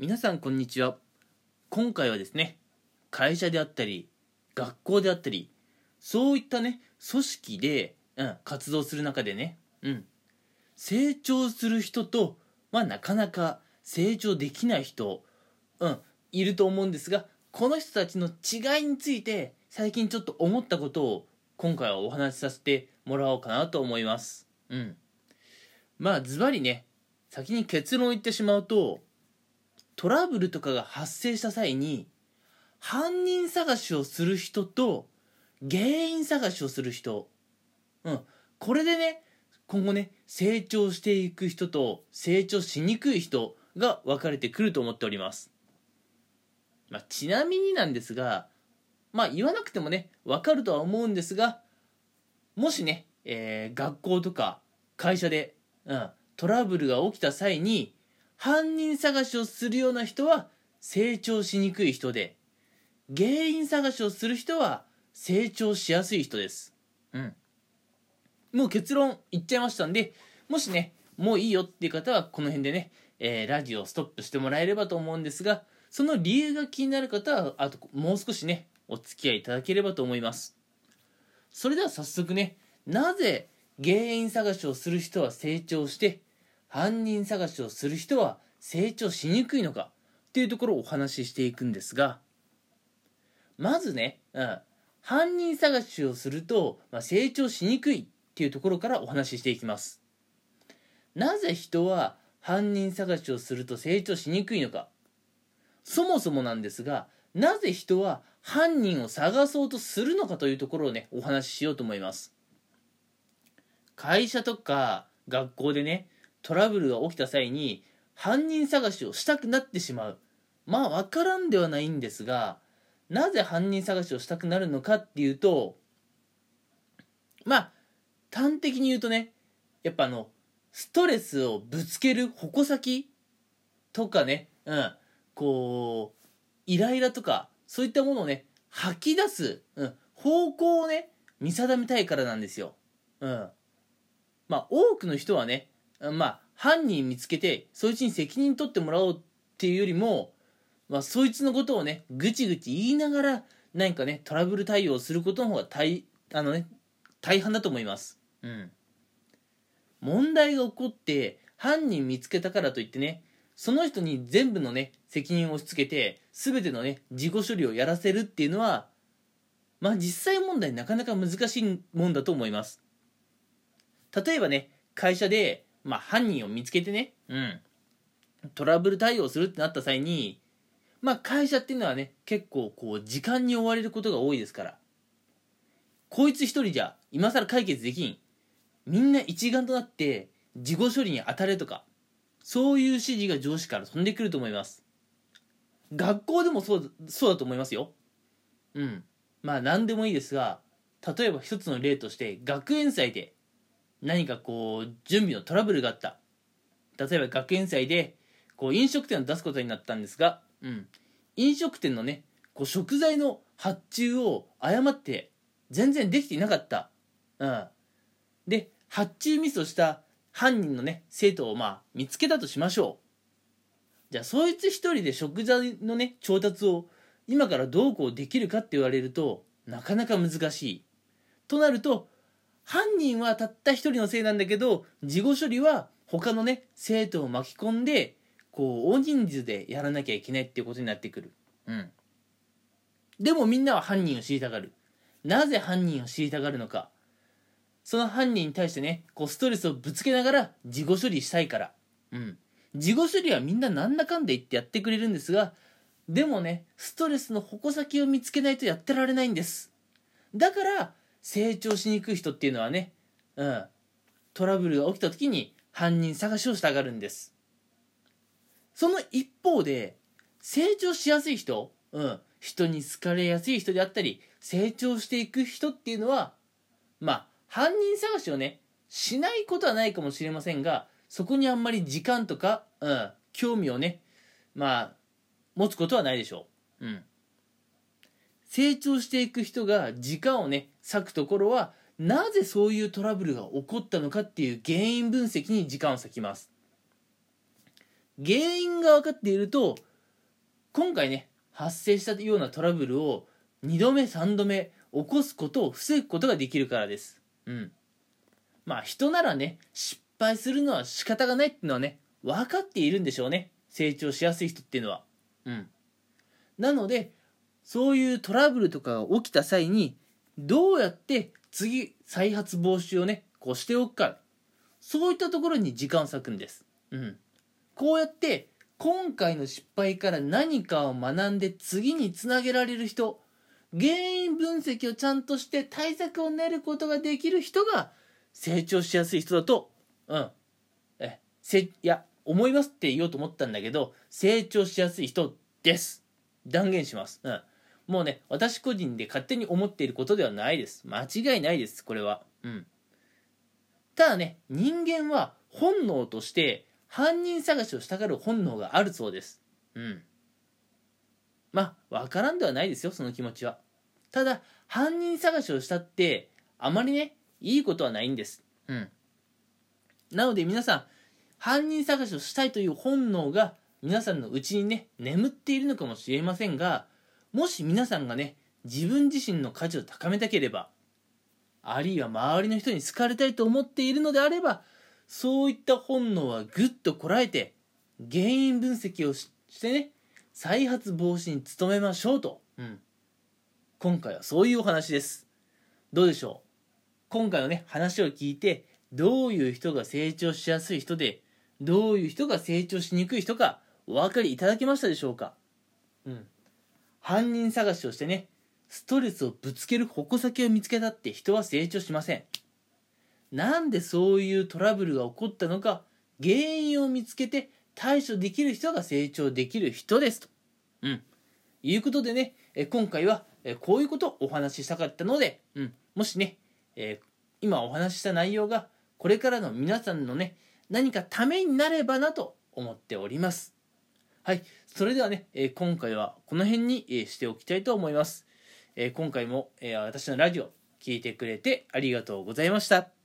皆さんこんにちは今回はですね会社であったり学校であったりそういったね組織で、うん、活動する中でね、うん、成長する人と、まあ、なかなか成長できない人、うん、いると思うんですがこの人たちの違いについて最近ちょっと思ったことを今回はお話しさせてもらおうかなと思います。うん。まあズバリね先に結論を言ってしまうとトラブルとかが発生した際に犯人探しをする人と原因探しをする人。うん。これでね今後ね成長していく人と成長しにくい人が分かれてくると思っております、まあ、ちなみになんですがまあ言わなくてもね分かるとは思うんですがもしね、えー、学校とか会社で、うん、トラブルが起きた際に犯人探しをするような人は成長しにくい人で、原因探しをする人は成長しやすい人です。うん。もう結論言っちゃいましたんで、もしね、もういいよっていう方はこの辺でね、えー、ラジオをストップしてもらえればと思うんですが、その理由が気になる方は、あともう少しね、お付き合いいただければと思います。それでは早速ね、なぜ原因探しをする人は成長して、犯人探しをする人は成長しにくいのか？っていうところをお話ししていくんですがまずね、うん、犯人探しをすると、まあ、成長しにくいっていうところからお話ししていきます。なぜ人は犯人探しをすると成長しにくいのか？そもそもなんですがなぜ人は犯人を探そうとするのかというところをねお話ししようと思います。会社とか学校でねトラブルが起きた際に犯人探しをしたくなってしまう。まあ分からんではないんですがなぜ犯人探しをしたくなるのかっていうとまあ端的に言うとねやっぱあのストレスをぶつける矛先とかねうんこうイライラとかそういったものをね吐き出す、うん、方向をね見定めたいからなんですよ。うん。まあ多くの人はねまあ、犯人見つけて、そいつに責任取ってもらおうっていうよりも、まあ、そいつのことをね、ぐちぐち言いながら、何かね、トラブル対応することの方が大、あのね、大半だと思います。うん。問題が起こって、犯人見つけたからといってね、その人に全部のね、責任を押し付けて、全てのね、自己処理をやらせるっていうのは、まあ実際問題なかなか難しいもんだと思います。例えばね、会社でまあ、犯人を見つけてね、うん、トラブル対応するってなった際に、まあ、会社っていうのはね、結構こう、時間に追われることが多いですから、こいつ一人じゃ、今更解決できん。みんな一丸となって、事後処理に当たれとか、そういう指示が上司から飛んでくると思います。学校でもそうそうだと思いますよ。うん。まあ何でもいいですが、例えば一つの例として、学園祭で何かこう準備のトラブルがあった。例えば学園祭でこう飲食店を出すことになったんですが、うん、飲食店のねこう食材の発注を誤って全然できていなかった、うん、で発注ミスをした犯人のね生徒をまあ見つけたとしましょう。じゃあそいつ一人で食材のね調達を今からどうこうできるかって言われるとなかなか難しい。となると犯人はたった一人のせいなんだけど事後処理は他のね生徒を巻き込んでこう大人数でやらなきゃいけないっていうことになってくる。うん。でもみんなは犯人を知りたがる。なぜ犯人を知りたがるのか。その犯人に対してねこうストレスをぶつけながら事後処理したいから。うん。事後処理はみんななんだかんだ言ってやってくれるんですがでもねストレスの矛先を見つけないとやってられないんです。だから成長しにくい人っていうのはね、うん、トラブルが起きた時に犯人探しをしたがるんです。その一方で、成長しやすい人、うん、人に好かれやすい人であったり、成長していく人っていうのは、まあ、犯人探しをね、しないことはないかもしれませんが、そこにあんまり時間とか、うん、興味をね、まあ、持つことはないでしょう。うん。成長していく人が時間をね割くところはなぜそういうトラブルが起こったのかっていう原因分析に時間を割きます。原因が分かっていると今回ね発生したようなトラブルを2度目3度目起こすことを防ぐことができるからです。うん。まあ人ならね失敗するのは仕方がないっていうのはね分かっているんでしょうね。成長しやすい人っていうのは。うん。なのでそういうトラブルとかが起きた際にどうやって次再発防止をねこうしておくか。そういったところに時間を割くんです。うん。こうやって今回の失敗から何かを学んで次につなげられる人原因分析をちゃんとして対策を練ることができる人が成長しやすい人だとうん。えせいや思いますって言おうと思ったんだけど成長しやすい人です。断言します。うん。もうね私個人で勝手に思っていることではないです。間違いないですこれは。うん。ただね人間は本能として犯人探しをしたがる本能があるそうです。うん。まあ分からんではないですよその気持ちは。ただ犯人探しをしたってあまりねいいことはないんです。うん。なので皆さん犯人探しをしたいという本能が皆さんのうちにね眠っているのかもしれませんがもし皆さんがね自分自身の価値を高めたければあるいは周りの人に好かれたいと思っているのであればそういった本能はぐっとこらえて原因分析をしてね再発防止に努めましょうと、うん、今回はそういうお話です。どうでしょう？今回のね話を聞いてどういう人が成長しやすい人でどういう人が成長しにくい人かお分かりいただけましたでしょうか？うん。犯人探しをしてねストレスをぶつける矛先を見つけたって人は成長しませんなんでそういうトラブルが起こったのか原因を見つけて対処できる人が成長できる人ですと。うん。いうことでね、え今回はえこういうことをお話ししたかったので、うん、もしね、えー、今お話しした内容がこれからの皆さんのね、何かためになればなと思っております。はい。それではね、え今回はこの辺に、えしておきたいと思います。え今回も、え私のラジオ聞いてくれてありがとうございました。